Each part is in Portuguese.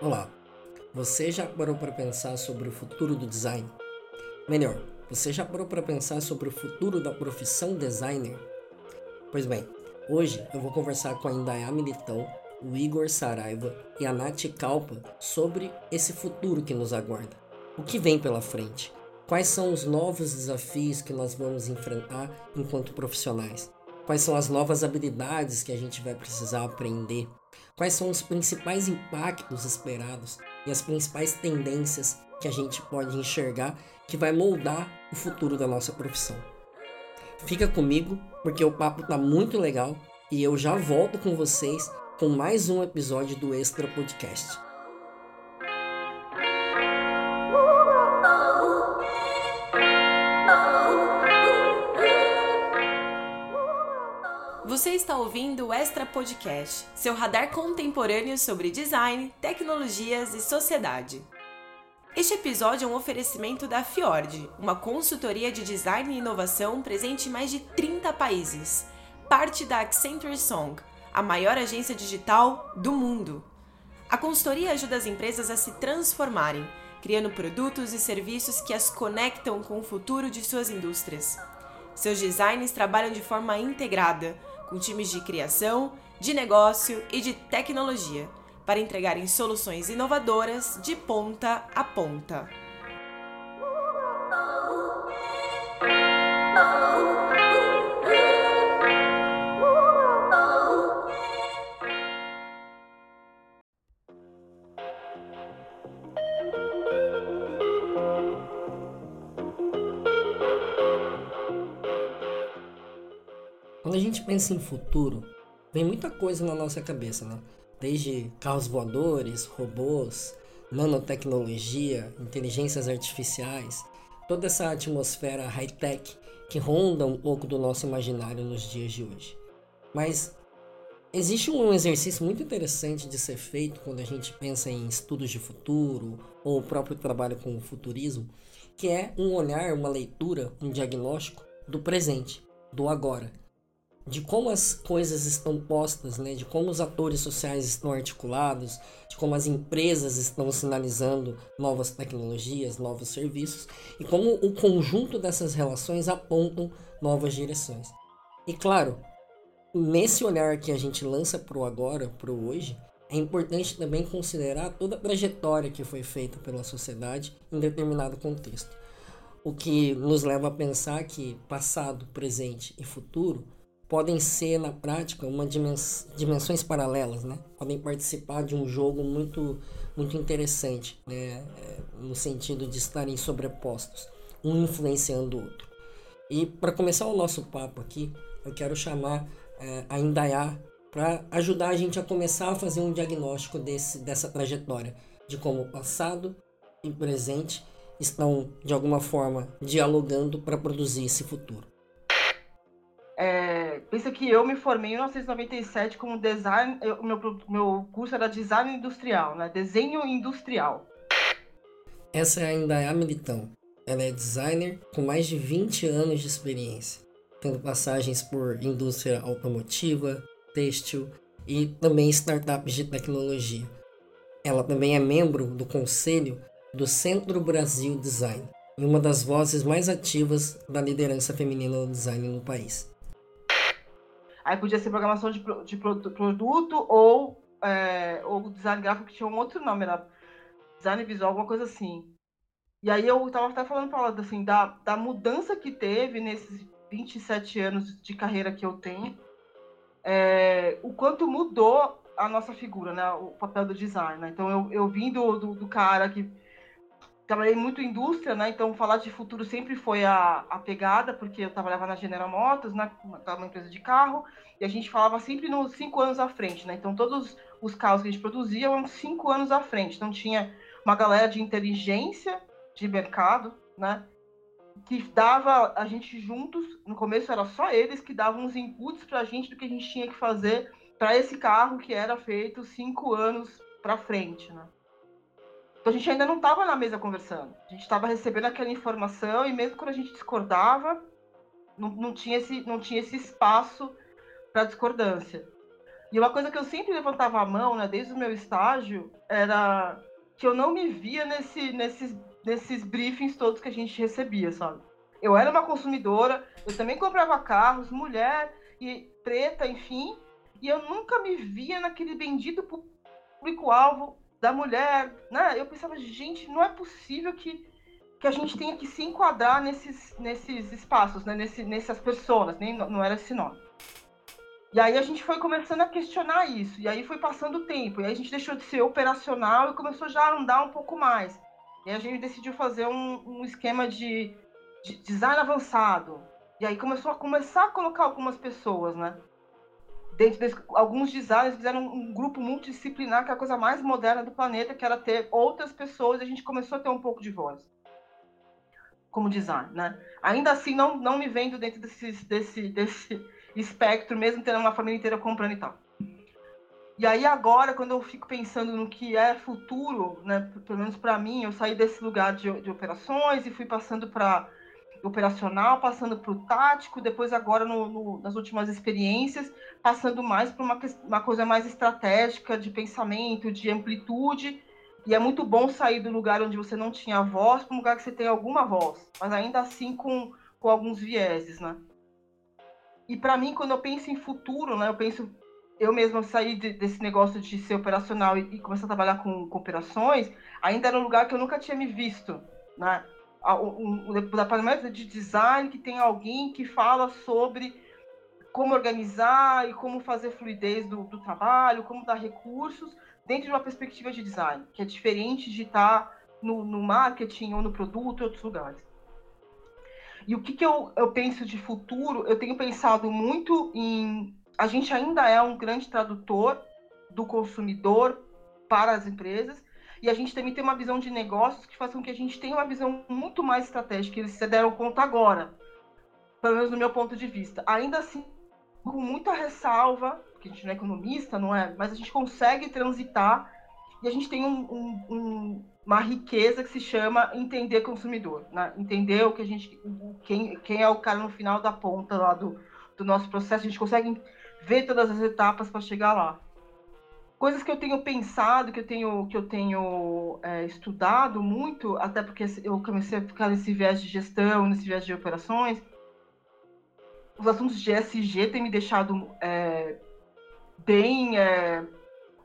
Olá, você já parou para pensar sobre o futuro do design? Melhor, você já parou para pensar sobre o futuro da profissão designer? Pois bem, hoje eu vou conversar com a Indaiá Militão, o Igor Saraiva e a Nath Kalpa sobre esse futuro que nos aguarda. O que vem pela frente? Quais são os novos desafios que nós vamos enfrentar enquanto profissionais? Quais são as novas habilidades que a gente vai precisar aprender? Quais são os principais impactos esperados e as principais tendências que a gente pode enxergar que vai moldar o futuro da nossa profissão? Fica comigo porque o papo tá muito legal e eu já volto com vocês com mais um episódio do Extra Podcast. Você está ouvindo o Extra Podcast, seu radar contemporâneo sobre design, tecnologias e sociedade. Este episódio é um oferecimento da Fiord, uma consultoria de design e inovação presente em mais de 30 países, parte da Accenture Song, a maior agência digital do mundo. A consultoria ajuda as empresas a se transformarem, criando produtos e serviços que as conectam com o futuro de suas indústrias. Seus designs trabalham de forma integrada com times de criação, de negócio e de tecnologia, para entregarem soluções inovadoras de ponta a ponta. Pensa em futuro, vem muita coisa na nossa cabeça, né? Desde carros voadores, robôs, nanotecnologia, inteligências artificiais, toda essa atmosfera high-tech que ronda um pouco do nosso imaginário nos dias de hoje. Mas existe um exercício muito interessante de ser feito quando a gente pensa em estudos de futuro ou o próprio trabalho com o futurismo, que é um olhar, uma leitura, um diagnóstico do presente, do agora de como as coisas estão postas, né? de como os atores sociais estão articulados, de como as empresas estão sinalizando novas tecnologias, novos serviços e como o conjunto dessas relações apontam novas direções. E claro, nesse olhar que a gente lança para o agora, para o hoje, é importante também considerar toda a trajetória que foi feita pela sociedade em determinado contexto. O que nos leva a pensar que passado, presente e futuro podem ser na prática uma dimens dimensões paralelas, né? Podem participar de um jogo muito muito interessante, né? É, no sentido de estarem sobrepostos, um influenciando o outro. E para começar o nosso papo aqui, eu quero chamar é, a Indaiá para ajudar a gente a começar a fazer um diagnóstico desse, dessa trajetória, de como o passado e presente estão de alguma forma dialogando para produzir esse futuro. É, pensa que eu me formei em 1997 como design, o meu, meu curso era design industrial, né? Desenho industrial. Essa ainda é a Militão. Ela é designer com mais de 20 anos de experiência, tendo passagens por indústria automotiva, têxtil e também startups de tecnologia. Ela também é membro do conselho do Centro Brasil Design e uma das vozes mais ativas da liderança feminina no design no país. Aí podia ser programação de, de produto ou, é, ou design gráfico, que tinha um outro nome, era design visual, alguma coisa assim. E aí eu estava até falando para ela assim, da, da mudança que teve nesses 27 anos de carreira que eu tenho, é, o quanto mudou a nossa figura, né? O papel do design. Né? Então eu, eu vim do, do, do cara que trabalhei muito em indústria, né? Então falar de futuro sempre foi a, a pegada, porque eu trabalhava na General Motors, né? Uma empresa de carro, e a gente falava sempre nos cinco anos à frente, né? Então todos os carros que a gente produzia eram cinco anos à frente. Então tinha uma galera de inteligência de mercado, né? Que dava a gente juntos, no começo era só eles que davam os inputs para a gente do que a gente tinha que fazer para esse carro que era feito cinco anos para frente, né? A gente ainda não estava na mesa conversando. A gente estava recebendo aquela informação e mesmo quando a gente discordava, Não, não, tinha, esse, não tinha esse espaço para discordância. E uma coisa que eu sempre levantava a mão, né, desde o meu estágio, era que eu não me via nesse, nesses, nesses briefings todos que a gente recebia, sabe? Eu era uma consumidora, eu também comprava carros, mulher e preta, enfim, e eu nunca me via naquele bendito público-alvo da mulher, né? Eu pensava, gente, não é possível que, que a gente tenha que se enquadrar nesses, nesses espaços, né? Nesse, nessas pessoas, nem não era esse nome. E aí a gente foi começando a questionar isso, e aí foi passando o tempo, e aí a gente deixou de ser operacional e começou já a andar um pouco mais. E a gente decidiu fazer um, um esquema de, de design avançado. E aí começou a começar a colocar algumas pessoas, né? Dentro desse, alguns designers fizeram um, grupo multidisciplinar, que é a coisa mais moderna do planeta, que era ter outras pessoas, e a gente começou a ter um pouco de voz como design, né? Ainda assim, não, não me vendo dentro desse, desse, desse espectro, mesmo tendo uma família inteira comprando e tal. E aí agora, quando eu fico pensando no que é futuro, né, pelo menos para mim, eu saí desse lugar de, de operações e fui passando para operacional, passando para o tático, depois agora no, no, nas últimas experiências, passando mais para uma, uma coisa mais estratégica, de pensamento, de amplitude. E é muito bom sair do lugar onde você não tinha voz para um lugar que você tem alguma voz, mas ainda assim com, com alguns vieses, né? E para mim, quando eu penso em futuro, né, eu penso eu mesma sair de, desse negócio de ser operacional e, e, começar a trabalhar com, com, operações, ainda era um lugar que eu nunca tinha me visto, né? O, o departamento de design que tem alguém que fala sobre como organizar e como fazer fluidez do, do trabalho, como dar recursos dentro de uma perspectiva de design, que é diferente de estar no, no marketing ou no produto em outros lugares. E o que, que eu, eu penso de futuro? Eu tenho pensado muito em. A gente ainda é um grande tradutor do consumidor para as empresas, e a gente também tem uma visão de negócios que faz com que a gente tenha uma visão muito mais estratégica. Eles se deram conta agora, pelo menos no meu ponto de vista. Ainda assim, com muita ressalva, porque a gente não é economista, não é? Mas a gente consegue transitar e a gente tem um, um, um, uma riqueza que se chama entender consumidor, né? entender o que a gente, quem, quem é o cara no final da ponta lá do, do nosso processo, a gente consegue ver todas as etapas para chegar lá. Coisas que eu tenho pensado, que eu tenho, que eu tenho é, estudado muito, até porque eu comecei a ficar nesse viés de gestão, nesse viés de operações, os assuntos de SG têm me deixado é, bem é,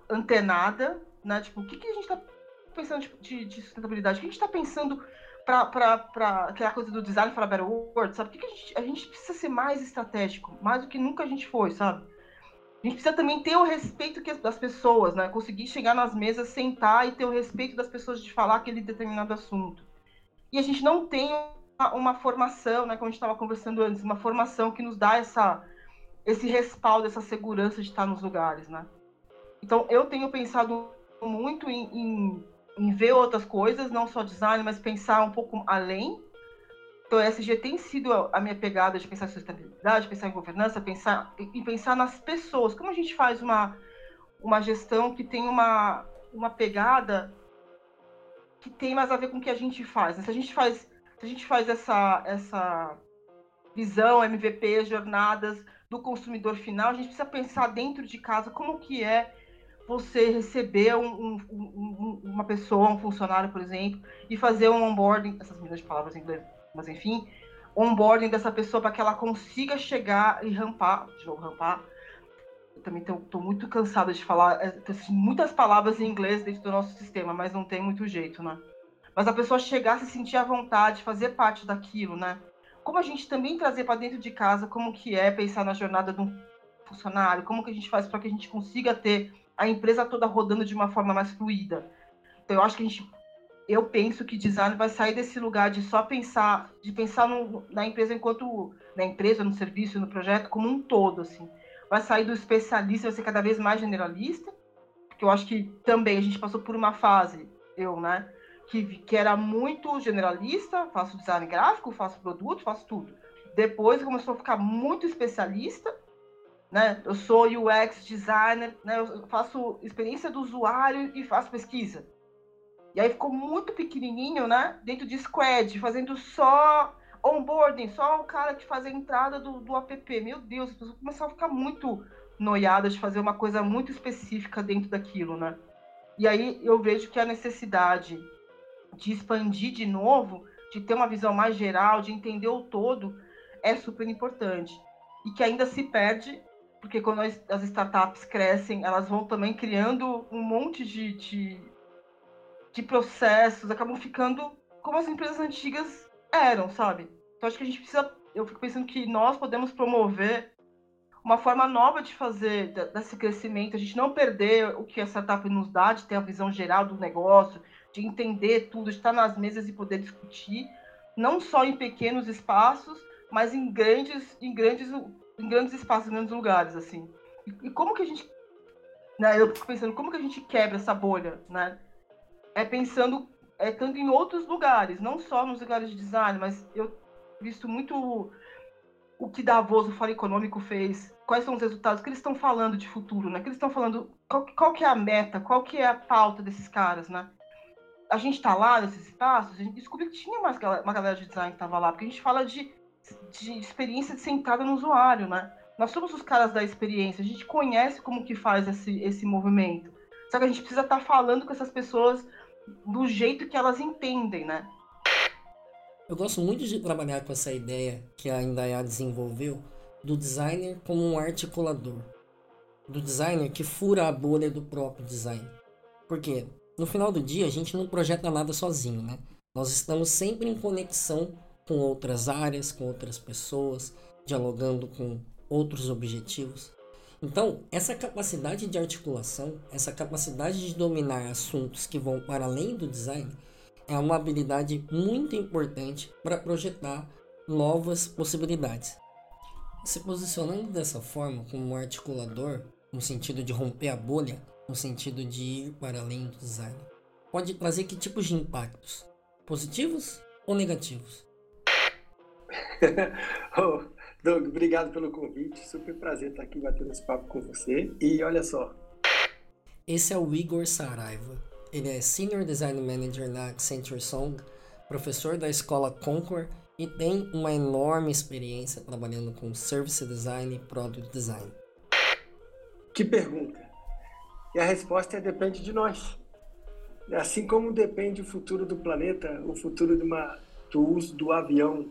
antenada né? Tipo, o que, que a gente está pensando de, de, sustentabilidade? O que a gente está pensando para aquela coisa do design for a better world, sabe? O que, que a, gente, a gente precisa ser mais estratégico, mais do que nunca a gente foi, sabe? A gente precisa também ter o respeito das pessoas, né? Conseguir chegar nas mesas, sentar e ter o respeito das pessoas de falar aquele determinado assunto. E a gente não tem uma, uma formação, né? Como a gente estava conversando antes, uma formação que nos dá essa, esse respaldo, essa segurança de estar nos lugares, né? Então, eu tenho pensado muito em, em, em, ver outras coisas, não só design, mas pensar um pouco além. Então, a SG tem sido a minha pegada de pensar em sustentabilidade, pensar em governança, pensar e pensar nas pessoas. Como a gente faz uma, uma gestão que tem uma, uma pegada que tem mais a ver com o que a gente faz. Se a gente faz, se a gente faz essa, essa visão, MVP, jornadas do consumidor final, a gente precisa pensar dentro de casa como que é você receber um, um, um, uma pessoa, um funcionário, por exemplo, e fazer um onboarding, essas de palavras em inglês, mas enfim, onboarding dessa pessoa para que ela consiga chegar e rampar, de novo, rampar. Eu também estou muito cansada de falar é, muitas palavras em inglês dentro do nosso sistema, mas não tem muito jeito, né? Mas a pessoa chegar, se sentir à vontade, fazer parte daquilo, né? Como a gente também trazer para dentro de casa como que é pensar na jornada de um funcionário, como que a gente faz para que a gente consiga ter a empresa toda rodando de uma forma mais fluida. Então, eu acho que a gente, eu penso que design vai sair desse lugar de só pensar, de pensar no, na empresa enquanto, na empresa, no serviço, no projeto como um todo, assim. Vai sair do especialista, vai ser cada vez mais generalista, porque eu acho que também a gente passou por uma fase, eu, né, que, que era muito generalista, faço design gráfico, faço produto, faço tudo. Depois começou a ficar muito especialista, né? Eu sou UX designer, né? Eu faço experiência do usuário e faço pesquisa. E aí ficou muito pequenininho, né? Dentro de squad, fazendo só onboarding, só o cara que faz a entrada do, do app. Meu Deus, as pessoas começaram a ficar muito noiadas de fazer uma coisa muito específica dentro daquilo, né? E aí eu vejo que a necessidade de expandir de novo, de ter uma visão mais geral, de entender o todo, é super importante. E que ainda se perde, porque quando as, startups crescem, elas vão também criando um monte de, de, de processos, acabam ficando como as empresas antigas eram, sabe? Então acho que a gente precisa. Eu fico pensando que nós podemos promover uma forma nova de fazer desse crescimento, a gente não perder o que a startup nos dá, de ter a visão geral do negócio, de entender tudo, de estar nas mesas e poder discutir, não só em pequenos espaços, mas em grandes, em grandes, em grandes espaços, em grandes lugares, assim. E, e como que a gente, né, eu fico pensando, como que a gente quebra essa bolha, né? É pensando é, tanto em outros lugares, não só nos lugares de design, mas eu visto muito o que Davos, o Fórum Econômico, fez, quais são os resultados, que eles estão falando de futuro, né? Que eles estão falando, qual, qual que é a meta, qual que é a pauta desses caras, né? A gente está lá nesses espaços, a gente descobriu que tinha mais uma galera de design que estava lá, porque a gente fala de, de experiência centrada no usuário, né? Nós somos os caras da experiência, a gente conhece como que faz esse, esse movimento. Só que a gente precisa estar tá falando com essas pessoas do jeito que elas entendem, né? Eu gosto muito de trabalhar com essa ideia que a Indaiá desenvolveu do designer como um articulador. Do designer que fura a bolha do próprio design. Porque no final do dia a gente não projeta nada sozinho, né? Nós estamos sempre em conexão com outras áreas, com outras pessoas, dialogando com outros objetivos. Então, essa capacidade de articulação, essa capacidade de dominar assuntos que vão para além do design, é uma habilidade muito importante para projetar novas possibilidades. Se posicionando dessa forma como um articulador, no sentido de romper a bolha, no sentido de ir para além do design, pode trazer que tipos de impactos? Positivos ou negativos? Doug, obrigado pelo convite. Super prazer estar aqui batendo esse papo com você. E olha só. Esse é o Igor Saraiva. Ele é Senior Design Manager na Accenture Song, professor da escola Concord e tem uma enorme experiência trabalhando com Service Design e Product Design. Que pergunta! E a resposta é depende de nós. Assim como depende o futuro do planeta, o futuro de uma, do uso do avião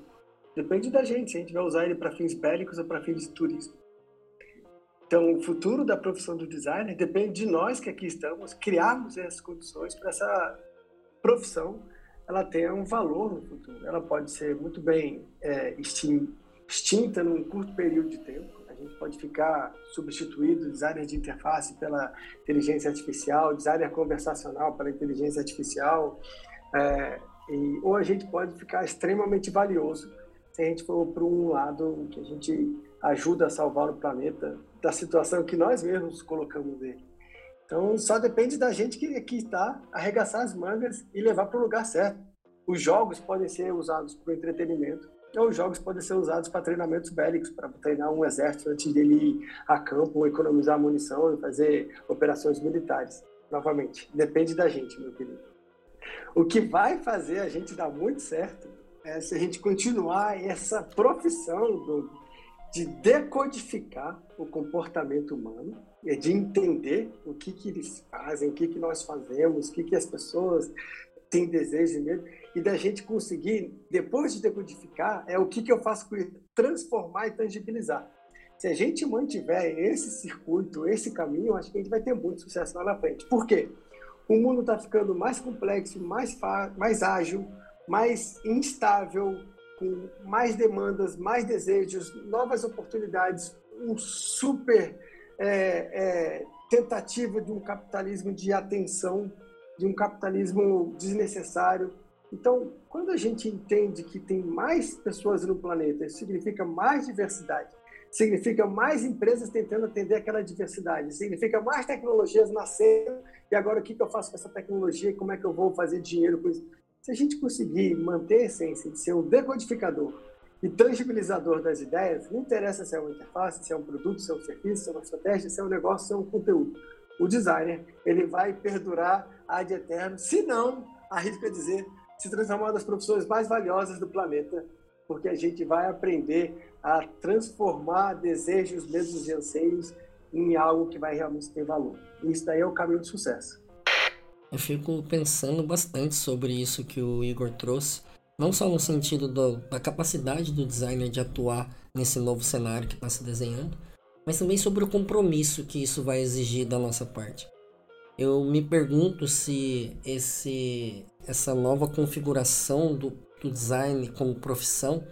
Depende da gente, se a gente vai usar ele para fins bélicos ou para fins de turismo. Então, o futuro da profissão do designer depende de nós que aqui estamos criarmos essas condições para essa profissão ela tenha um valor no futuro. Ela pode ser muito bem é, extinta num curto período de tempo. A gente pode ficar substituído designer de interface pela inteligência artificial, designer conversacional pela inteligência artificial, é, e, ou a gente pode ficar extremamente valioso se a gente for para um lado que a gente ajuda a salvar o planeta da situação que nós mesmos colocamos nele. Então, só depende da gente que aqui está arregaçar as mangas e levar para o lugar certo. Os jogos podem ser usados para entretenimento, ou os jogos podem ser usados para treinamentos bélicos, para treinar um exército antes dele ir a campo, ou economizar munição e fazer operações militares. Novamente, depende da gente, meu querido. O que vai fazer a gente dar muito certo é, se a gente continuar essa profissão do, de decodificar o comportamento humano, é de entender o que, que eles fazem, o que, que nós fazemos, o que, que as pessoas têm desejo e medo, e da gente conseguir, depois de decodificar, é o que, que eu faço com isso, transformar e tangibilizar. Se a gente mantiver esse circuito, esse caminho, acho que a gente vai ter muito sucesso lá na frente. Por quê? O mundo está ficando mais complexo, mais, mais ágil, mais instável, com mais demandas, mais desejos, novas oportunidades, um super é, é, tentativa de um capitalismo de atenção, de um capitalismo desnecessário. Então, quando a gente entende que tem mais pessoas no planeta, isso significa mais diversidade, significa mais empresas tentando atender aquela diversidade, significa mais tecnologias nascendo, e agora o que, que eu faço com essa tecnologia, como é que eu vou fazer dinheiro com isso? Se a gente conseguir manter a essência de ser um decodificador e tangibilizador das ideias, não interessa se é uma interface, se é um produto, se é um serviço, se é uma estratégia, se é um negócio, se é um conteúdo. O designer, ele vai perdurar ad eterno, se não, arrisco a dizer, se transformar uma das profissões mais valiosas do planeta porque a gente vai aprender a transformar desejos, medos e anseios em algo que vai realmente ter valor. Isso daí é o caminho do sucesso. Eu fico pensando bastante sobre isso que o Igor trouxe, não só no sentido do, da capacidade do designer de atuar nesse novo cenário que está se desenhando, mas também sobre o compromisso que isso vai exigir da nossa parte. Eu me pergunto se esse, essa nova configuração do, do design como profissão,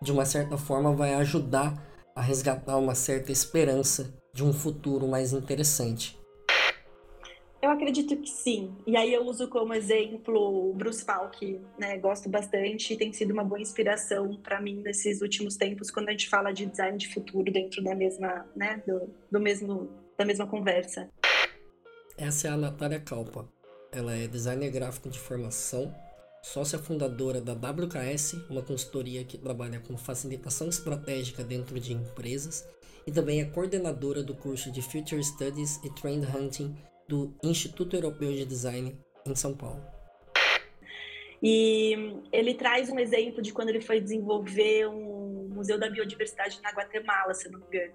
de uma certa forma, vai ajudar a resgatar uma certa esperança de um futuro mais interessante. Eu acredito que sim. E aí eu uso como exemplo o Bruce Falk, né? Gosto bastante e tem sido uma boa inspiração para mim nesses últimos tempos quando a gente fala de design de futuro dentro da mesma, né, do, do mesmo da mesma conversa. Essa é a Natália Calpa. Ela é designer gráfico de formação, sócia fundadora da WKS, uma consultoria que trabalha com facilitação estratégica dentro de empresas, e também é coordenadora do curso de Future Studies e Trend Hunting do Instituto Europeu de Design em São Paulo. E ele traz um exemplo de quando ele foi desenvolver um Museu da Biodiversidade na Guatemala, se não me engano.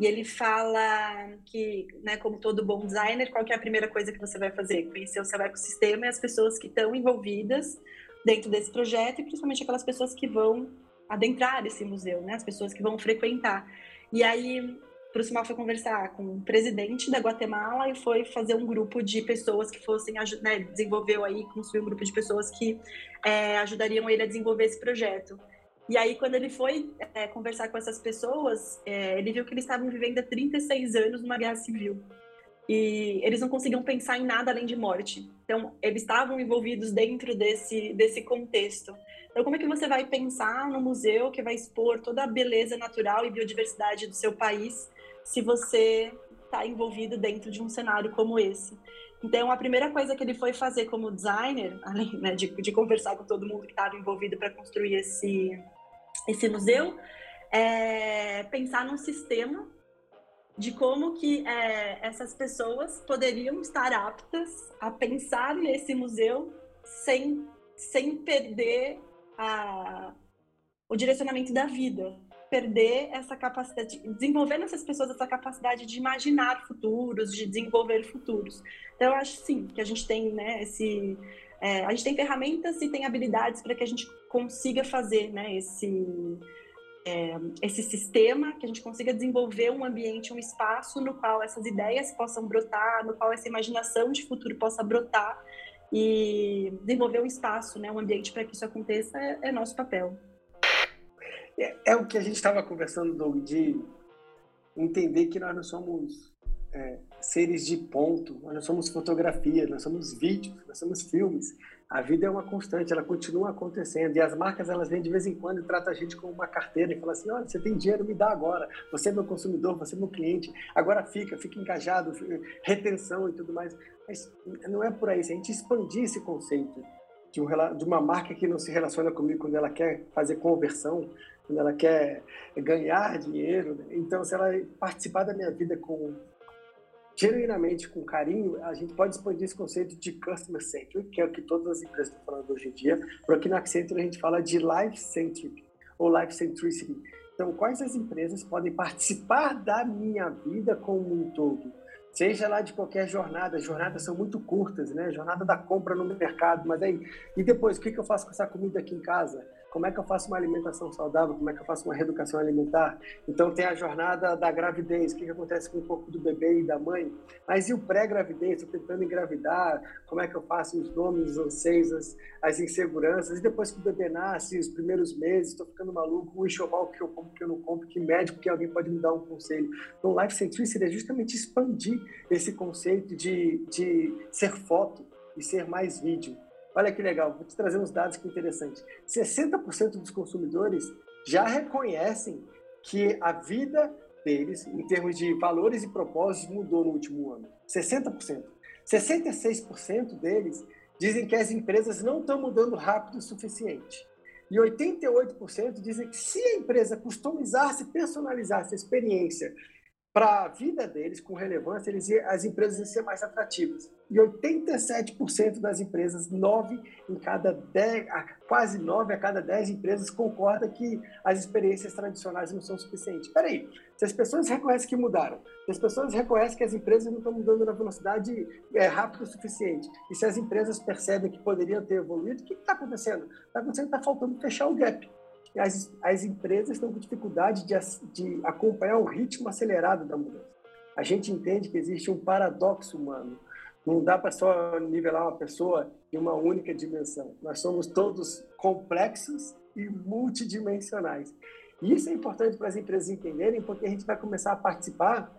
E ele fala que, né, como todo bom designer, qual é a primeira coisa que você vai fazer? Conhecer o seu ecossistema e as pessoas que estão envolvidas dentro desse projeto e principalmente aquelas pessoas que vão adentrar esse museu, né? As pessoas que vão frequentar. E aí Simão foi conversar com o presidente da Guatemala e foi fazer um grupo de pessoas que fossem, né, desenvolveu aí, construiu um grupo de pessoas que é, ajudariam ele a desenvolver esse projeto. E aí, quando ele foi é, conversar com essas pessoas, é, ele viu que eles estavam vivendo há 36 anos numa guerra civil. E eles não conseguiam pensar em nada além de morte. Então, eles estavam envolvidos dentro desse, desse contexto. Então, como é que você vai pensar no museu que vai expor toda a beleza natural e biodiversidade do seu país se você está envolvido dentro de um cenário como esse. Então, a primeira coisa que ele foi fazer como designer, além né, de, de, conversar com todo mundo que estava envolvido para construir esse, esse museu, é pensar num sistema de como que é, essas pessoas poderiam estar aptas a pensar nesse museu sem, sem perder a, o direcionamento da vida, perder essa capacidade, desenvolver nessas pessoas essa capacidade de imaginar futuros, de desenvolver futuros. Então, eu acho sim que a gente tem, né, esse, é, a gente tem ferramentas e tem habilidades para que a gente consiga fazer, né, esse é, esse sistema, que a gente consiga desenvolver um ambiente, um espaço no qual essas ideias possam brotar, no qual essa imaginação de futuro possa brotar e desenvolver um espaço, né, um ambiente para que isso aconteça é, é nosso papel. É, é o que a gente estava conversando, Doug, de entender que nós não somos é, seres de ponto, nós não somos fotografia, nós somos vídeos, nós somos filmes. A vida é uma constante, ela continua acontecendo. E as marcas, elas vêm de vez em quando e tratam a gente como uma carteira e falam assim: olha, você tem dinheiro, me dá agora. Você é meu consumidor, você é meu cliente. Agora fica, fica engajado, retenção e tudo mais. Mas não é por aí. Se a gente expandir esse conceito de, um, uma marca que não se relaciona comigo quando ela quer fazer conversão, quando ela quer ganhar dinheiro. Né? Então, se ela participar da minha vida com genuinamente com carinho, a gente pode expandir esse conceito de customer centric, que é o que todas as empresas estão falando hoje em dia. Por aqui na Accenture a gente fala de life centric ou life centricity. Então, quais as empresas podem participar da minha vida como um todo? Seja lá de qualquer jornada, as jornadas são muito curtas, né? Jornada da compra no mercado, mas aí, e depois, o que eu faço com essa comida aqui em casa? Como é que eu faço uma alimentação saudável, como é que eu faço uma reeducação alimentar. Então tem a jornada da gravidez, o que, que acontece com o corpo do bebê e da mãe. Mas e o pré-gravidez, estou tentando engravidar, como é que eu faço os nomes, os anseios, as, as, inseguranças. E depois que o bebê nasce, os primeiros meses, estou ficando maluco, o enxoval que eu compro, que eu não compro, que médico, que alguém pode me dar um conselho. Então Life Centricity é justamente expandir esse conceito de, de ser foto e ser mais vídeo. Olha que legal, vou te trazer uns dados que interessantes. 60% dos consumidores já reconhecem que a vida deles, em termos de valores e propósitos, mudou no último ano. 60%. 66% deles dizem que as empresas não estão mudando rápido o suficiente. E 88% dizem que se a empresa customizasse, personalizasse a experiência para a vida deles, com relevância, eles, as empresas iam ser mais atrativas. E 87% das empresas, 9 em cada 10, quase 9 a cada 10 empresas concorda que as experiências tradicionais não são suficientes. Espera aí, se as pessoas reconhecem que mudaram, se as pessoas reconhecem que as empresas não estão mudando na velocidade é, rápida o suficiente, e se as empresas percebem que poderiam ter evoluído, o que está acontecendo? Está acontecendo que está faltando fechar o gap as, as empresas estão com dificuldade de, de acompanhar o ritmo acelerado da mudança. A gente entende que existe um paradoxo humano. Não dá para só nivelar uma pessoa em uma única dimensão. Nós somos todos complexos e multidimensionais. E isso é importante para as empresas entenderem, porque a gente vai começar a participar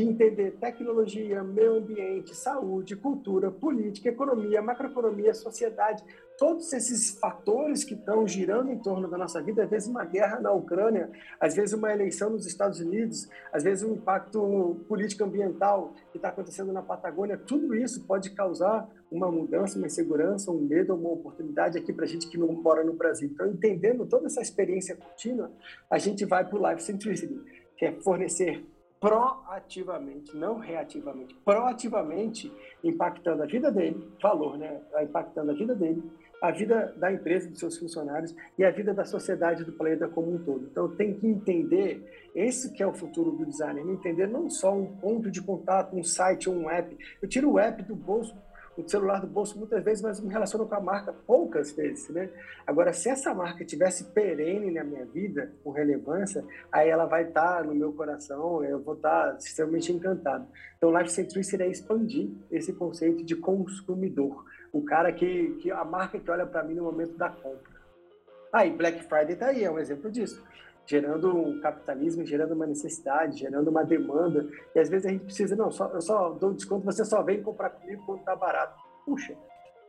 de entender tecnologia, meio ambiente, saúde, cultura, política, economia, macroeconomia, sociedade, todos esses fatores que estão girando em torno da nossa vida, às vezes uma guerra na Ucrânia, às vezes uma eleição nos Estados Unidos, às vezes um impacto político ambiental que está acontecendo na Patagônia, tudo isso pode causar uma mudança, uma insegurança, um medo, uma oportunidade aqui para a gente que não mora no Brasil. Então, entendendo toda essa experiência contínua, a gente vai para o Life Centricity, que é fornecer proativamente, não reativamente, proativamente impactando a vida dele, valor, né? Impactando a vida dele, a vida da empresa, dos seus funcionários e a vida da sociedade do planeta como um todo. Então tem que entender esse que é o futuro do design, entender não só um ponto de contato, um site ou um app. Eu tiro o app do bolso o celular do bolso muitas vezes, mas me relaciono com a marca poucas vezes, né? Agora, se essa marca tivesse perene na minha vida, com relevância, aí ela vai estar tá no meu coração, eu vou estar tá extremamente encantado. Então, Life Centricity é expandir esse conceito de consumidor, o cara que, que a marca que olha para mim no momento da compra. Aí, ah, Black Friday tá aí, é um exemplo disso gerando um capitalismo, gerando uma necessidade, gerando uma demanda. E às vezes a gente precisa, não, só, eu só dou desconto, você só vem comprar comigo quando está barato. Puxa,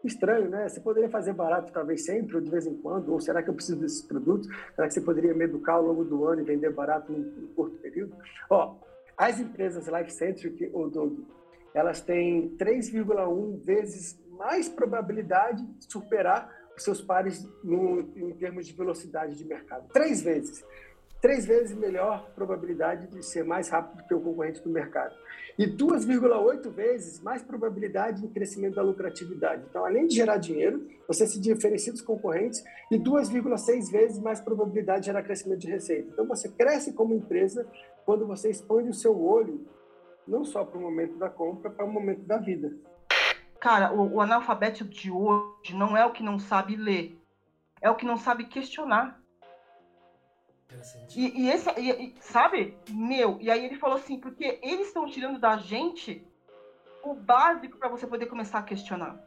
estranho, né? Você poderia fazer barato talvez sempre, ou de vez em quando, ou será que eu preciso desses produtos? Será que você poderia me educar ao longo do ano e vender barato em curto período? Ó, as empresas Life Centric, ou Doug, elas têm 3,1 vezes mais probabilidade de superar seus pares no, em termos de velocidade de mercado. Três vezes três vezes melhor probabilidade de ser mais rápido que o concorrente do mercado. E 2,8 vezes mais probabilidade de crescimento da lucratividade. Então, além de gerar dinheiro, você se diferencia dos concorrentes e 2,6 vezes mais probabilidade de gerar crescimento de receita. Então, você cresce como empresa quando você expande o seu olho, não só para o momento da compra, para o momento da vida. Cara, o, o analfabeto de hoje não é o que não sabe ler, é o que não sabe questionar. E, e esse, e, e, sabe, meu, e aí ele falou assim, porque eles estão tirando da gente o básico para você poder começar a questionar.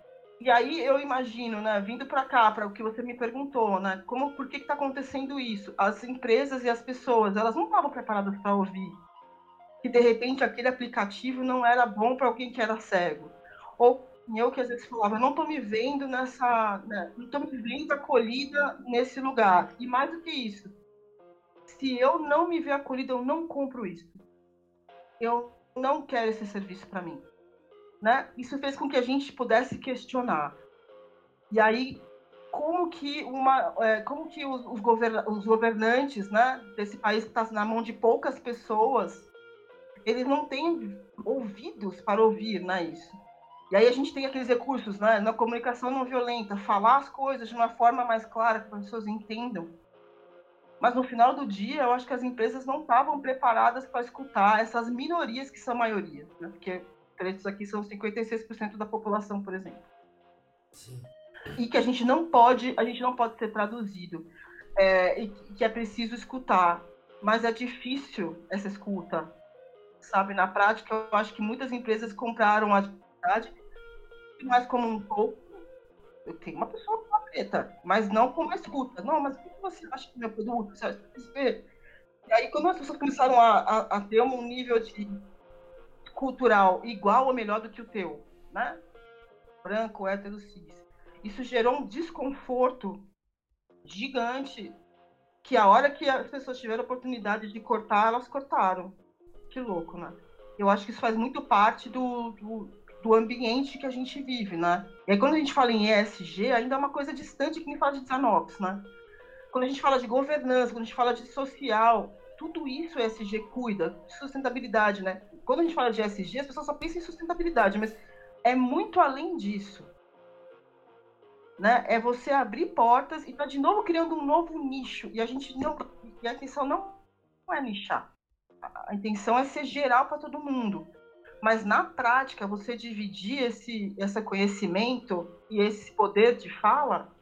E aí eu imagino, né, vindo para cá, para o que você me perguntou, né, como, por que está acontecendo isso? As empresas e as pessoas, elas não estavam preparadas para ouvir que de repente aquele aplicativo não era bom para alguém que era cego. Ou eu que às vezes falava, não estou me vendo nessa, né, não estou me vendo acolhida nesse lugar. E mais do que isso, se eu não me ver acolhida, eu não compro isso. Eu não quero esse serviço para mim. Né? Isso fez com que a gente pudesse questionar. E aí, como que uma, é, como que os, os, govern, os governantes, né, desse país que está na mão de poucas pessoas, eles não têm ouvidos para ouvir, né, isso. E aí a gente tem aqueles recursos, né, na comunicação não violenta, falar as coisas de uma forma mais clara que as pessoas entendam. Mas no final do dia, eu acho que as empresas não estavam preparadas para escutar essas minorias que são maioria, né? porque pretos aqui são 56% da população, por exemplo. Sim. E que a gente não pode, a gente não pode ser traduzido, é, e que é preciso escutar, mas é difícil essa escuta, sabe? Na prática, eu acho que muitas empresas compraram a atividade mais como um pouco eu tenho uma pessoa com uma preta, mas não com uma escuta. Não, mas o que você acha do meu produto? Você acha E aí, quando as pessoas começaram a, a, a, ter um nível de cultural igual ou melhor do que o teu, né? Branco, hétero, cis. Isso gerou um desconforto gigante que a hora que as pessoas tiveram a oportunidade de cortar, elas cortaram. Que louco, né? Eu acho que isso faz muito parte do, do do ambiente que a gente vive, né? E aí, quando a gente fala em ESG, ainda é uma coisa distante que nem fala de Zanox, né? Quando a gente fala de governança, quando a gente fala de social, tudo isso o ESG cuida, sustentabilidade, né? Quando a gente fala de ESG, as pessoas só pensam em sustentabilidade, mas é muito além disso. Né? É você abrir portas e tá de novo criando um novo nicho. E a gente não. E a intenção não é nichar. A intenção é ser geral para todo mundo. Mas na prática, você dividir esse, esse conhecimento e esse poder de fala,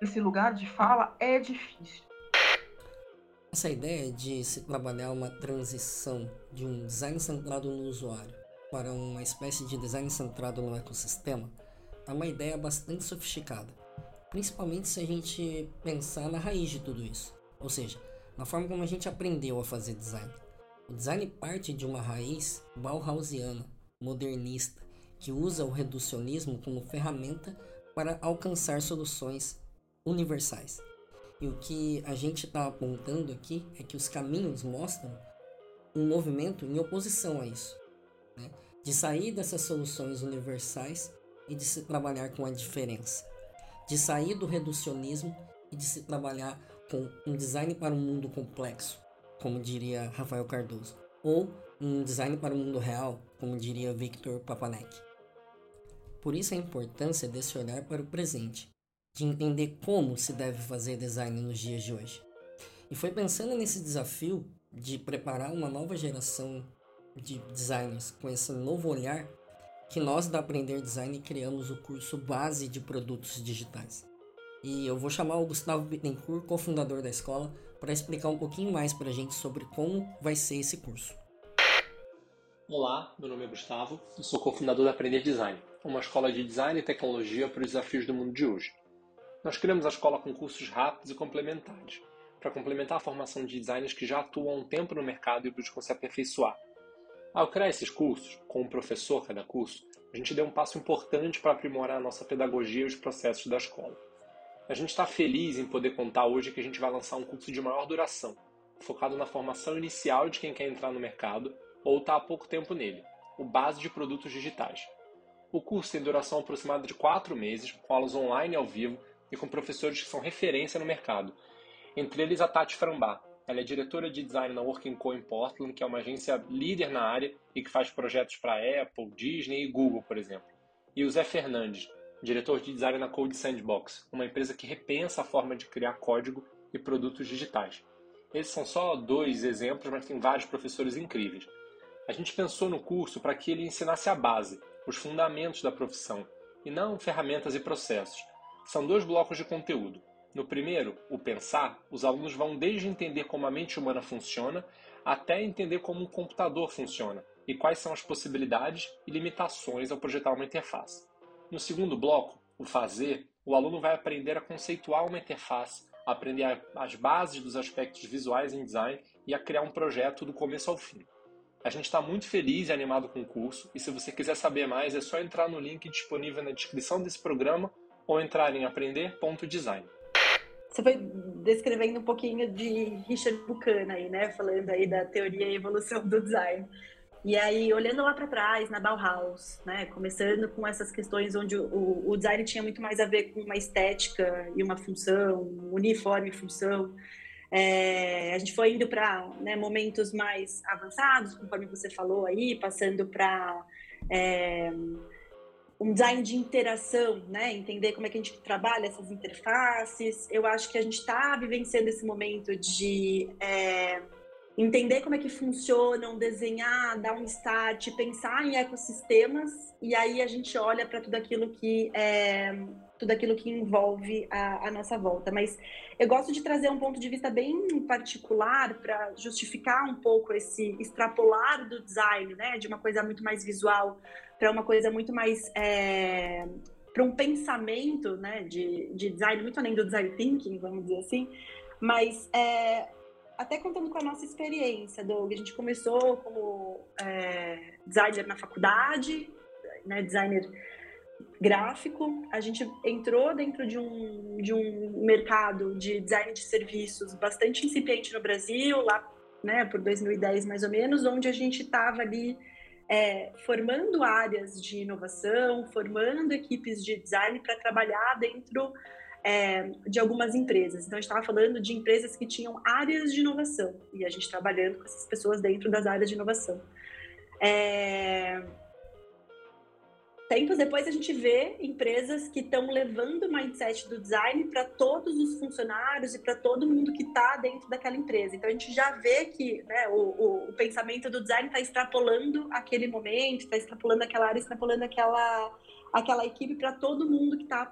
esse lugar de fala, é difícil. Essa ideia de se trabalhar uma transição de um design centrado no usuário para uma espécie de design centrado no ecossistema é uma ideia bastante sofisticada, principalmente se a gente pensar na raiz de tudo isso, ou seja, na forma como a gente aprendeu a fazer design. O design parte de uma raiz bauhausiana, modernista, que usa o reducionismo como ferramenta para alcançar soluções universais. E o que a gente está apontando aqui é que os caminhos mostram um movimento em oposição a isso, né? de sair dessas soluções universais e de se trabalhar com a diferença, de sair do reducionismo e de se trabalhar com um design para um mundo complexo, como diria Rafael Cardoso, ou um design para o mundo real, como diria Victor Papanek. Por isso a importância desse olhar para o presente, de entender como se deve fazer design nos dias de hoje. E foi pensando nesse desafio de preparar uma nova geração de designers com esse novo olhar que nós da Aprender Design criamos o curso base de produtos digitais. E eu vou chamar o Gustavo Bittencourt, cofundador da escola, para explicar um pouquinho mais para a gente sobre como vai ser esse curso. Olá, meu nome é Gustavo, eu sou cofundador da Aprender Design, uma escola de design e tecnologia para os desafios do mundo de hoje. Nós criamos a escola com cursos rápidos e complementares, para complementar a formação de designers que já atuam há um tempo no mercado e buscam se aperfeiçoar. Ao criar esses cursos, com um professor cada curso, a gente deu um passo importante para aprimorar a nossa pedagogia e os processos da escola. A gente está feliz em poder contar hoje que a gente vai lançar um curso de maior duração, focado na formação inicial de quem quer entrar no mercado ou está há pouco tempo nele, o Base de Produtos Digitais. O curso tem duração aproximada de quatro meses, com aulas online ao vivo e com professores que são referência no mercado. Entre eles a Tati Frambá. Ela é diretora de design na Working Co em Portland, que é uma agência líder na área e que faz projetos para Apple, Disney e Google, por exemplo. E o Zé Fernandes, diretor de design na Code Sandbox, uma empresa que repensa a forma de criar código e produtos digitais. Esses são só dois exemplos, mas tem vários professores incríveis. A gente pensou no curso para que ele ensinasse a base, os fundamentos da profissão, e não ferramentas e processos. São dois blocos de conteúdo. No primeiro, o pensar, os alunos vão desde entender como a mente humana funciona até entender como um computador funciona e quais são as possibilidades e limitações ao projetar uma interface. No segundo bloco, o fazer, o aluno vai aprender a conceituar uma interface, aprender as bases dos aspectos visuais em design e a criar um projeto do começo ao fim. A gente está muito feliz e animado com o curso, e se você quiser saber mais, é só entrar no link disponível na descrição desse programa ou entrar em aprender.design. Você foi descrevendo um pouquinho de Richard Buchanan aí, né? Falando aí da teoria e evolução do design. E aí, olhando lá para trás, na Bauhaus, né? Começando com essas questões onde o, o, design tinha muito mais a ver com uma estética e uma função, um uniforme e função. É, a gente foi indo para né, momentos mais avançados, conforme você falou aí, passando para é, um design de interação, né? Entender como é que a gente trabalha essas interfaces. Eu acho que a gente está vivenciando esse momento de é, entender como é que funcionam, desenhar, dar um start, pensar em ecossistemas e aí a gente olha para tudo aquilo que é, tudo aquilo que envolve a, a, nossa volta. Mas eu gosto de trazer um ponto de vista bem particular para justificar um pouco esse extrapolar do design, né? De uma coisa muito mais visual para uma coisa muito mais é, para um pensamento né, de, de design, muito além do design thinking, vamos dizer assim, mas é, até contando com a nossa experiência, Doug, a gente começou como é, designer na faculdade, né, designer gráfico, a gente entrou dentro de um, de um mercado de design de serviços bastante incipiente no Brasil, lá né, por 2010 mais ou menos, onde a gente estava ali é, formando áreas de inovação, formando equipes de design para trabalhar dentro é, de algumas empresas. Então, a gente estava falando de empresas que tinham áreas de inovação e a gente trabalhando com essas pessoas dentro das áreas de inovação. É, tempos depois a gente vê empresas que estão levando o mindset do design para todos os funcionários e para todo mundo que está dentro daquela empresa. Então a gente já vê que né, o, o, o, pensamento do design está extrapolando aquele momento, está extrapolando aquela área, extrapolando aquela, aquela equipe para todo mundo que está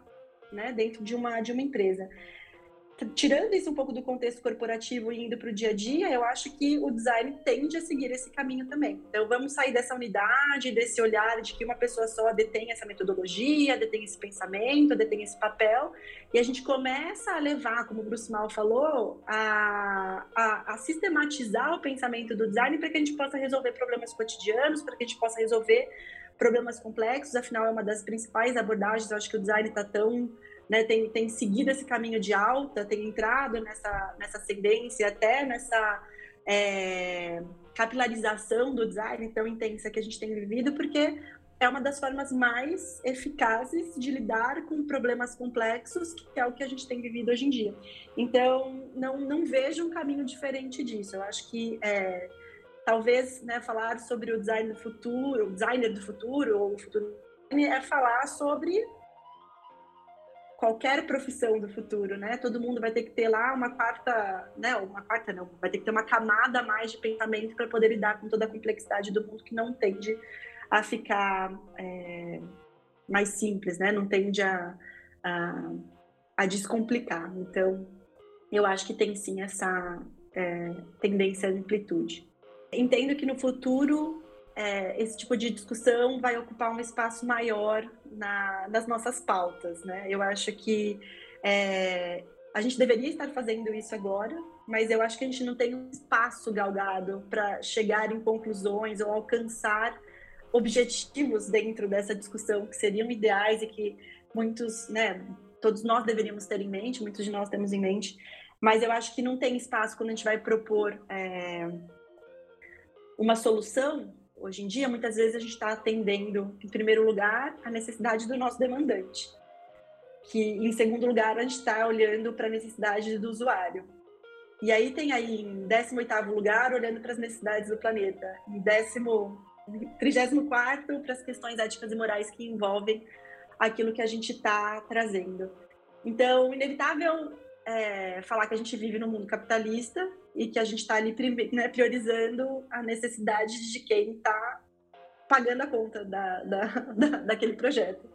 né, dentro de uma, de uma empresa tirando isso um pouco do contexto corporativo e indo para o dia a dia, eu acho que o design tende a seguir esse caminho também. Então, vamos sair dessa unidade, desse olhar de que uma pessoa só detém essa metodologia, detém esse pensamento, detém esse papel, e a gente começa a levar, como o Bruce Mal falou, a, a, a sistematizar o pensamento do design para que a gente possa resolver problemas cotidianos, para que a gente possa resolver problemas complexos. Afinal, é uma das principais abordagens. Eu acho que o design está tão né, tem, tem seguido esse caminho de alta, tem entrado nessa, nessa ascendência, até nessa é, capilarização do design tão intensa que a gente tem vivido, porque é uma das formas mais eficazes de lidar com problemas complexos, que é o que a gente tem vivido hoje em dia. Então, não, não vejo um caminho diferente disso. Eu acho que é, talvez né, falar sobre o design do futuro, o designer do futuro, ou o futuro é falar sobre qualquer profissão do futuro, né? Todo mundo vai ter que ter lá uma quarta, né? Uma quarta não, vai ter que ter uma camada a mais de pensamento para poder lidar com toda a complexidade do mundo que não tende a ficar é, mais simples, né? Não tende a, a, a, descomplicar. Então, eu acho que tem sim essa é, tendência à amplitude. Entendo que no futuro é, esse tipo de discussão vai ocupar um espaço maior na, nas nossas pautas, né? Eu acho que é, a gente deveria estar fazendo isso agora, mas eu acho que a gente não tem um espaço galgado para chegar em conclusões ou alcançar objetivos dentro dessa discussão que seriam ideais e que muitos, né, todos nós deveríamos ter em mente, muitos de nós temos em mente, mas eu acho que não tem espaço quando a gente vai propor é, uma solução Hoje em dia, muitas vezes a gente está atendendo, em primeiro lugar, a necessidade do nosso demandante, que em segundo lugar a gente está olhando para a necessidade do usuário. E aí tem aí em 18º lugar, olhando para as necessidades do planeta, em 34 para as questões éticas e morais que envolvem aquilo que a gente está trazendo. Então, inevitável é, falar que a gente vive num mundo capitalista e que a gente está ali né, priorizando a necessidade de quem está pagando a conta da, da, da, daquele projeto.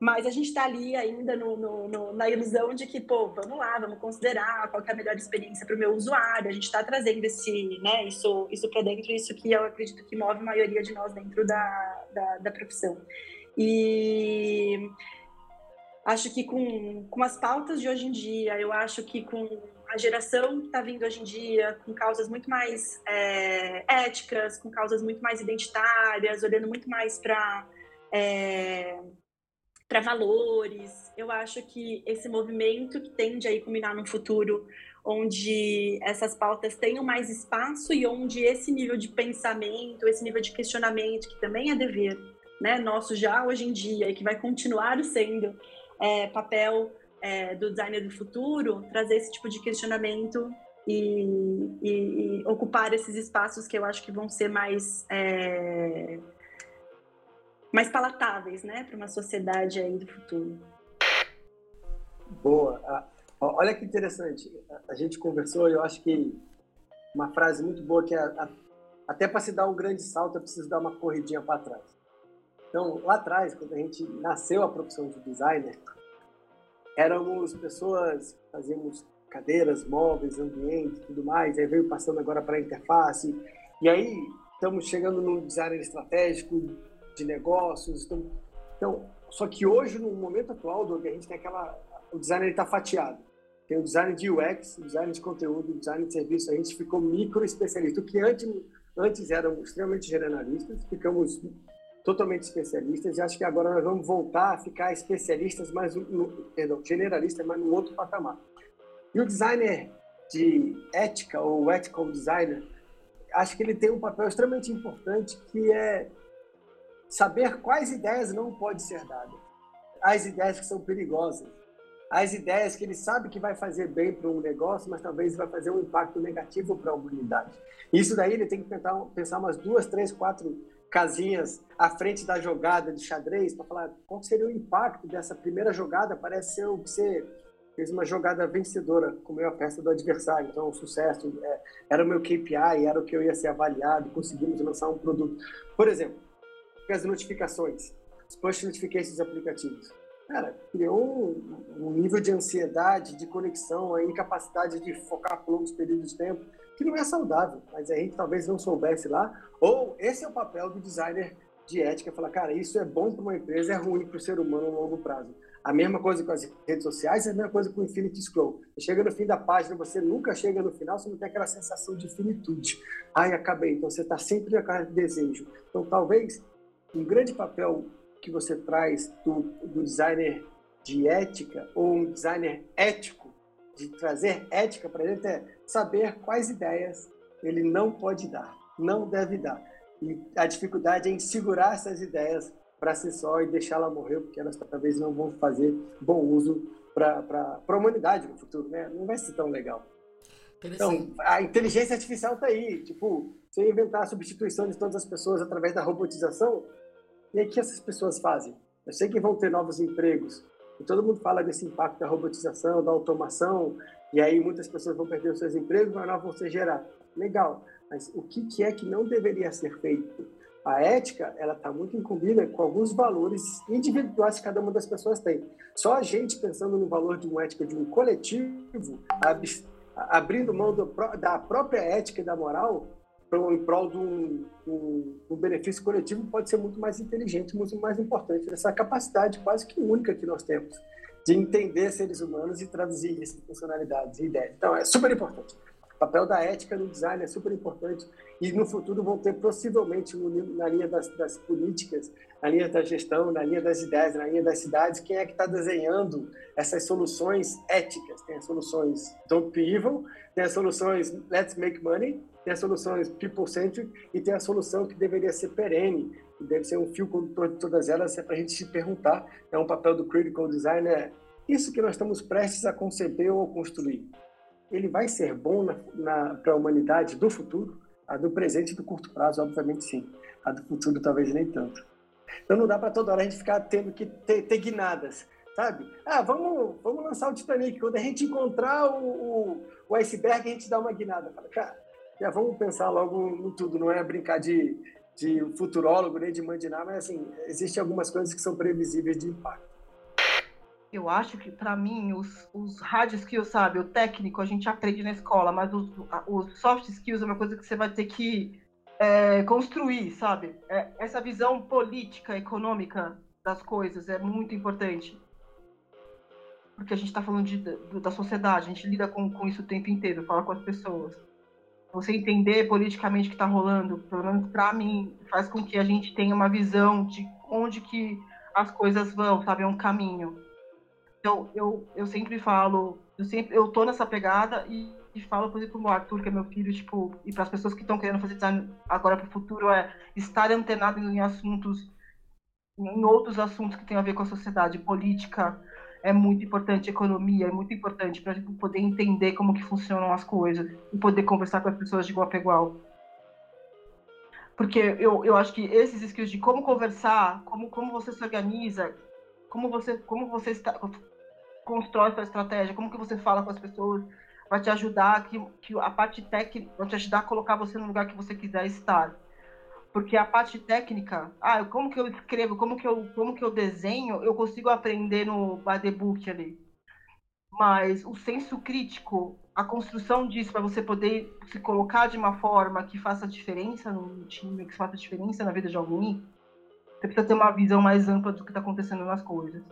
Mas a gente está ali ainda no, no, no, na ilusão de que, pô, vamos lá, vamos considerar qual é a melhor experiência para o meu usuário. A gente está trazendo esse, né, isso, isso para dentro, isso que eu acredito que move a maioria de nós dentro da, da, da profissão. E acho que com, com as pautas de hoje em dia, eu acho que com a geração que está vindo hoje em dia, com causas muito mais é, éticas, com causas muito mais identitárias, olhando muito mais para é, para valores. Eu acho que esse movimento que tende a culminar no futuro, onde essas pautas tenham mais espaço e onde esse nível de pensamento, esse nível de questionamento, que também é dever né, nosso já hoje em dia e que vai continuar sendo é, papel é, do designer do futuro, trazer esse tipo de questionamento e, e, e, ocupar esses espaços que eu acho que vão ser mais é, mais palatáveis, né, para uma sociedade aí do futuro. Boa. olha que interessante. A, gente conversou eu acho que uma frase muito boa que é até para se dar um grande salto é preciso dar uma corridinha para trás. Então, lá atrás, quando a gente nasceu a profissão de designer, éramos pessoas, fazíamos cadeiras, móveis, ambiente, tudo mais, aí veio passando agora para a interface, e aí estamos chegando no design estratégico de negócios, estamos... então, só que hoje, no momento atual, Doug, a gente tem aquela, o design está fatiado, tem o design de UX, o design de conteúdo, o design de serviço, a gente ficou micro especialista, o que antes, antes eram extremamente generalistas, ficamos totalmente especialistas e acho que agora nós vamos voltar a ficar especialistas, mas no, perdão, generalistas, mas no outro patamar. E o designer de ética ou ethical designer, acho que ele tem um papel extremamente importante que é saber quais ideias não podem ser dadas, as ideias que são perigosas, as ideias que ele sabe que vai fazer bem para um negócio, mas talvez vai fazer um impacto negativo para a humanidade. Isso daí ele tem que tentar pensar umas duas, três, quatro casinhas à frente da jogada de xadrez para falar qual seria o impacto dessa primeira jogada. Parece ser o que você fez uma jogada vencedora, comeu a peça do adversário. Então, o sucesso é, era o meu KPI, era o que eu ia ser avaliado, conseguimos lançar um produto. Por exemplo, as notificações, os push notifications aplicativos. Cara, criou um, um nível de ansiedade, de conexão, a incapacidade de focar por longos períodos de tempo, que não é saudável, mas a gente talvez não soubesse lá. Ou esse é o papel do designer de ética, falar, cara, isso é bom para uma empresa, é ruim para o ser humano a longo prazo. A mesma coisa com as redes sociais, a mesma coisa com o Infinity Scroll. Chega no fim da página, você nunca chega no final, você não tem aquela sensação de finitude. Ai, acabei. Então você está sempre naquele desejo. Então talvez um grande papel que você traz do, do designer de ética ou um designer ético, de trazer ética para dentro, é saber quais ideias ele não pode dar, não deve dar. E a dificuldade é em segurar essas ideias para si só e deixá-la morrer, porque elas talvez não vão fazer bom uso para a humanidade no futuro, né? Não vai ser tão legal. Então, a inteligência artificial está aí. Tipo, você inventar a substituição de todas as pessoas através da robotização, e aí o que essas pessoas fazem? Eu sei que vão ter novos empregos, e todo mundo fala desse impacto da robotização, da automação, e aí muitas pessoas vão perder os seus empregos, mas novos vão ser gerados. Legal, mas o que, que é que não deveria ser feito? A ética, ela está muito incumbida com alguns valores individuais que cada uma das pessoas tem. Só a gente pensando no valor de uma ética de um coletivo, ab abrindo mão do, da própria ética e da moral em prol um, um, um, benefício coletivo, pode ser muito mais inteligente, muito mais importante. Essa capacidade quase que única que nós temos de entender seres humanos e traduzir isso em funcionalidades e ideias. Então, é super importante. O papel da ética no design é super importante e no futuro vão ter possivelmente na linha das, das políticas, na linha da gestão, na linha das ideias, na linha das cidades, quem é que está desenhando essas soluções éticas? Tem as soluções Don't Be Evil, tem as soluções Let's Make Money, tem as soluções people-centric e tem a solução que deveria ser perene, que deve ser um fio condutor de todas elas, é para a gente se perguntar, é um papel do critical design, é isso que nós estamos prestes a conceber ou construir ele vai ser bom para a humanidade do futuro? A do presente e do curto prazo, obviamente sim. A do futuro talvez nem tanto. Então não dá para toda hora a gente ficar tendo que ter, ter guinadas, sabe? Ah, vamos, vamos lançar o Titanic. Quando a gente encontrar o, o, o iceberg, a gente dá uma guinada. Fala, cara, já vamos pensar logo no tudo, não é brincar de, de futurólogo nem de mandinar, mas assim, existem algumas coisas que são previsíveis de impacto eu acho que, para mim, os, os hard skills, sabe, o técnico a gente aprende na escola, mas os, os soft skills é uma coisa que você vai ter que é, construir, sabe? É, essa visão política, econômica das coisas é muito importante. Porque a gente está falando de, da sociedade, a gente lida com, com isso o tempo inteiro, fala com as pessoas. Você entender politicamente o que está rolando, pelo menos para mim, faz com que a gente tenha uma visão de onde que as coisas vão, sabe? É um caminho. Então, eu, eu sempre falo, eu sempre eu tô nessa pegada e, e falo, por exemplo, pro Arthur, que é meu filho, tipo, e para as pessoas que estão querendo fazer design agora para o futuro, é estar antenado em assuntos, em outros assuntos que têm a ver com a sociedade, política, é muito importante, economia é muito importante para poder entender como que funcionam as coisas e poder conversar com as pessoas de igual para igual. Porque eu, eu acho que esses skills de como conversar, como, como você se organiza, como você, como você está, constrói sua estratégia, como que você fala com as pessoas, vai te ajudar, que, que a parte técnica vai te ajudar a colocar você no lugar que você quiser estar. Porque a parte técnica, ah, como que eu escrevo, como que eu, como que eu desenho, eu consigo aprender no by the book ali. Mas o senso crítico, a construção disso para você poder se colocar de uma forma que faça diferença no time, que faça diferença na vida de alguém, você precisa ter uma visão mais ampla do que está acontecendo nas coisas.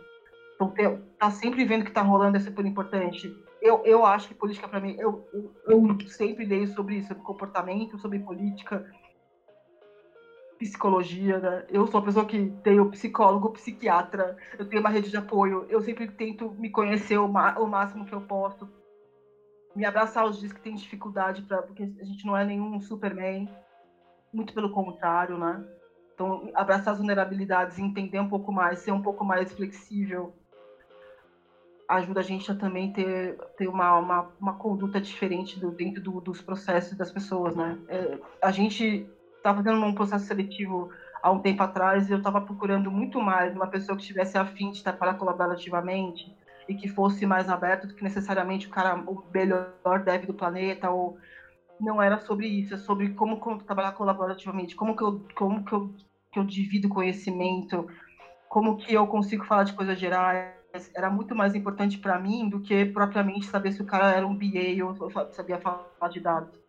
Então, ter, tá sempre vendo o que está rolando é super importante. Eu, eu acho que política, para mim, eu, eu, eu, sempre leio sobre isso, sobre comportamento, sobre política, psicologia. Né? Eu sou uma pessoa que tenho psicólogo, psiquiatra, eu tenho uma rede de apoio. Eu sempre tento me conhecer o, o máximo que eu posso. Me abraçar os dias que tem dificuldade, pra, porque a gente não é nenhum Superman. Muito pelo contrário, né? Então, abraçar as vulnerabilidades, entender um pouco mais, ser um pouco mais flexível ajuda a gente a também ter, ter uma, uma, uma conduta diferente do, dentro do, dos processos das pessoas, né? É, a gente está fazendo um processo seletivo há um tempo atrás e eu estava procurando muito mais uma pessoa que tivesse afim de trabalhar colaborativamente e que fosse mais aberto do que necessariamente o cara o melhor dev do planeta ou não era sobre isso, é sobre como, como trabalhar colaborativamente, como que eu como que eu, que eu divido conhecimento, como que eu consigo falar de coisas gerais era muito mais importante para mim do que propriamente saber se o cara era um BA ou sabia falar de dados.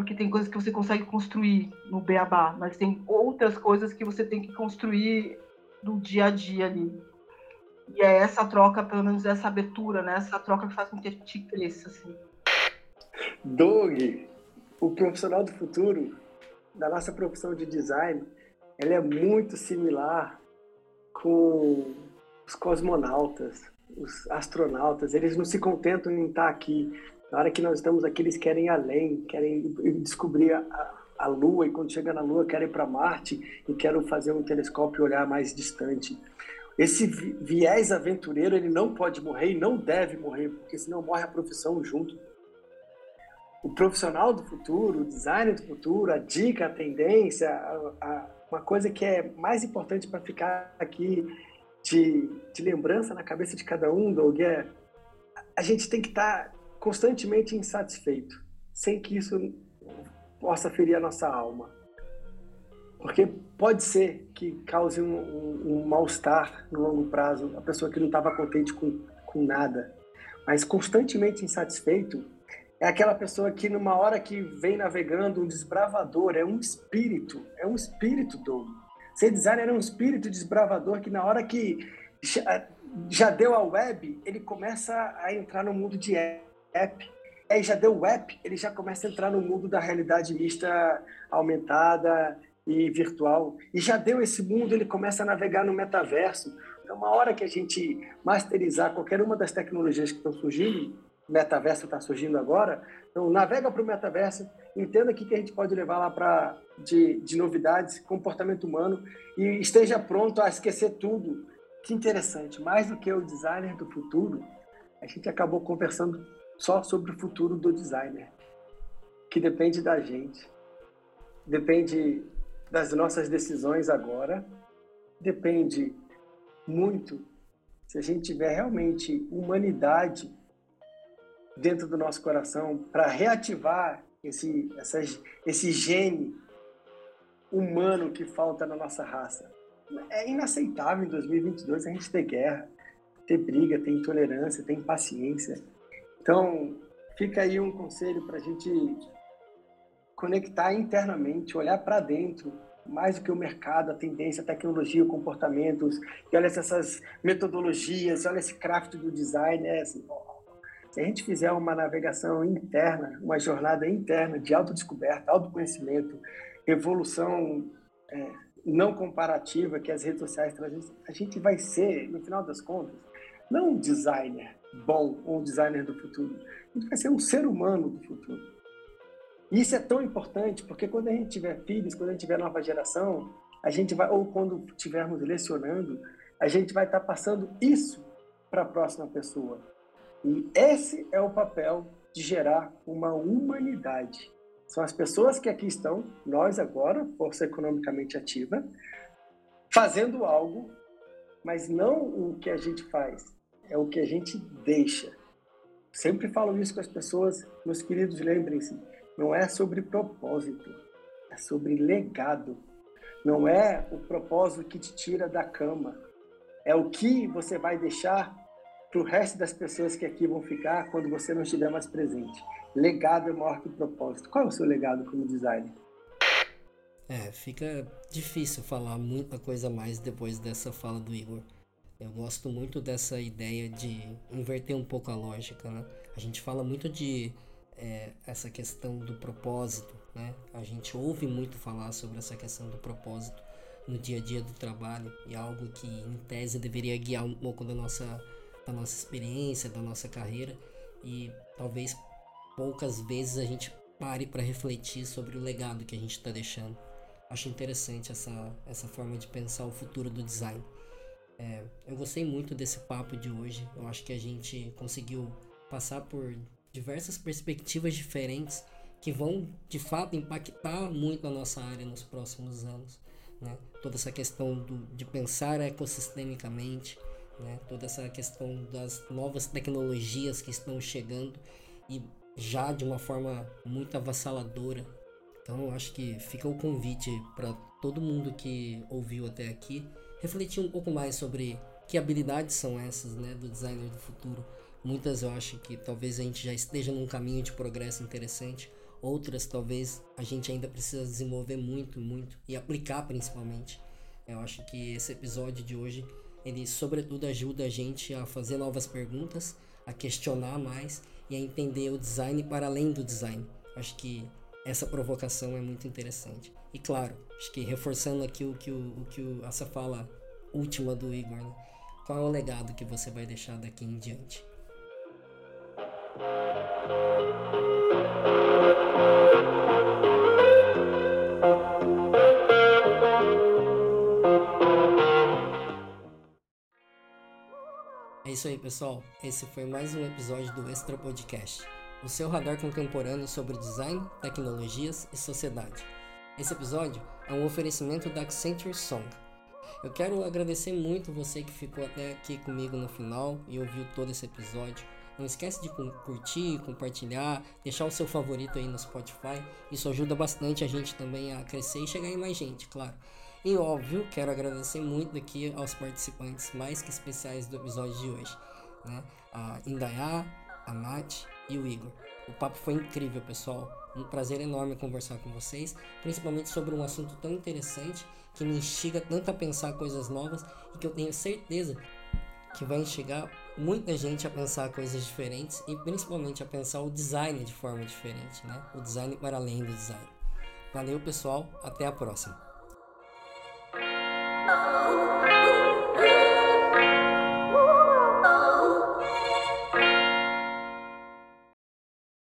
Porque tem coisas que você consegue construir no beabá, mas tem outras coisas que você tem que construir no dia a dia ali. E é essa troca, pelo menos essa abertura, né? Essa troca que faz com que a gente cresça, assim. Doug, o profissional do futuro, da nossa profissão de design, ela é muito similar com os cosmonautas, os astronautas, eles não se contentam em estar aqui. Na hora que nós estamos aqui, eles querem ir além, querem descobrir a, a Lua, e quando chega na Lua, querem ir para Marte e querem fazer um telescópio olhar mais distante. Esse viés aventureiro, ele não pode morrer e não deve morrer, porque senão morre a profissão junto. O profissional do futuro, o designer do futuro, a dica, a tendência, a, a, uma coisa que é mais importante para ficar aqui de, de lembrança na cabeça de cada um, Doug, é a gente tem que estar tá constantemente insatisfeito, sem que isso possa ferir a nossa alma. Porque pode ser que cause um, um, um mal-estar no longo prazo, a pessoa que não estava contente com, com nada. Mas constantemente insatisfeito é aquela pessoa que, numa hora que vem navegando, um desbravador, é um espírito, é um espírito, Doug Ser designer é um espírito desbravador que na hora que já, já deu a web, ele começa a entrar no mundo de app. Aí já deu web, ele já começa a entrar no mundo da realidade mista aumentada e virtual. E já deu esse mundo, ele começa a navegar no metaverso. Então, uma hora que a gente masterizar qualquer uma das tecnologias que estão surgindo, metaverso está surgindo agora, então navega para o metaverso, entenda o que, que a gente pode levar lá para de, de novidades, comportamento humano e esteja pronto a esquecer tudo. Que interessante, mais do que o designer do futuro, a gente acabou conversando só sobre o futuro do designer, que depende da gente, depende das nossas decisões agora, depende muito se a gente tiver realmente humanidade dentro do nosso coração para reativar esse, essas, esse gene humano que falta na nossa raça. É inaceitável em 2022 a gente ter guerra, ter briga, ter intolerância, ter impaciência. Então, fica aí um conselho para a gente conectar internamente, olhar para dentro, mais do que o mercado, a tendência, a tecnologia, comportamentos, e olha essas metodologias, olha esse craft do design, é assim, se a gente fizer uma navegação interna, uma jornada interna de autodescoberta, autoconhecimento, evolução é, não comparativa que as redes sociais trazem, a gente vai ser, no final das contas, não um designer bom um designer do futuro, a gente vai ser um ser humano do futuro. E isso é tão importante porque quando a gente tiver filhos, quando a gente tiver nova geração, a gente vai, ou quando estivermos lecionando, a gente vai estar passando isso para a próxima pessoa. E esse é o papel de gerar uma humanidade. São as pessoas que aqui estão, nós agora, força economicamente ativa, fazendo algo, mas não o que a gente faz, é o que a gente deixa. Sempre falo isso com as pessoas, meus queridos, lembrem-se, não é sobre propósito, é sobre legado. Não é o propósito que te tira da cama, é o que você vai deixar para o resto das pessoas que aqui vão ficar quando você não estiver mais presente. Legado é maior que propósito. Qual é o seu legado como designer? É, fica difícil falar muita coisa mais depois dessa fala do Igor. Eu gosto muito dessa ideia de inverter um pouco a lógica, né? A gente fala muito de é, essa questão do propósito, né? A gente ouve muito falar sobre essa questão do propósito no dia a dia do trabalho e algo que, em tese, deveria guiar um pouco da nossa da nossa experiência, da nossa carreira e talvez poucas vezes a gente pare para refletir sobre o legado que a gente está deixando. Acho interessante essa, essa forma de pensar o futuro do design. É, eu gostei muito desse papo de hoje. Eu acho que a gente conseguiu passar por diversas perspectivas diferentes que vão de fato impactar muito a nossa área nos próximos anos. Né? Toda essa questão do, de pensar ecossistemicamente, né? toda essa questão das novas tecnologias que estão chegando e já de uma forma muito avassaladora. Então eu acho que fica o convite para todo mundo que ouviu até aqui refletir um pouco mais sobre que habilidades são essas né, do designer do futuro. Muitas eu acho que talvez a gente já esteja num caminho de progresso interessante, outras talvez a gente ainda precisa desenvolver muito, muito e aplicar principalmente. Eu acho que esse episódio de hoje ele sobretudo ajuda a gente a fazer novas perguntas, a questionar mais e a entender o design para além do design. Acho que essa provocação é muito interessante. E claro, acho que reforçando aqui o que, o, o que o, essa fala última do Igor, né? qual é o legado que você vai deixar daqui em diante? É isso aí, pessoal. Esse foi mais um episódio do Extra Podcast, o seu radar contemporâneo sobre design, tecnologias e sociedade. Esse episódio é um oferecimento da Accenture Song. Eu quero agradecer muito você que ficou até aqui comigo no final e ouviu todo esse episódio. Não esquece de curtir, compartilhar, deixar o seu favorito aí no Spotify. Isso ajuda bastante a gente também a crescer e chegar em mais gente, claro. E óbvio, quero agradecer muito aqui aos participantes mais que especiais do episódio de hoje, né? A Indaiá, a Nath e o Igor. O papo foi incrível, pessoal. Um prazer enorme conversar com vocês, principalmente sobre um assunto tão interessante que me instiga tanto a pensar coisas novas e que eu tenho certeza que vai instigar muita gente a pensar coisas diferentes e principalmente a pensar o design de forma diferente, né? O design para além do design. Valeu, pessoal. Até a próxima.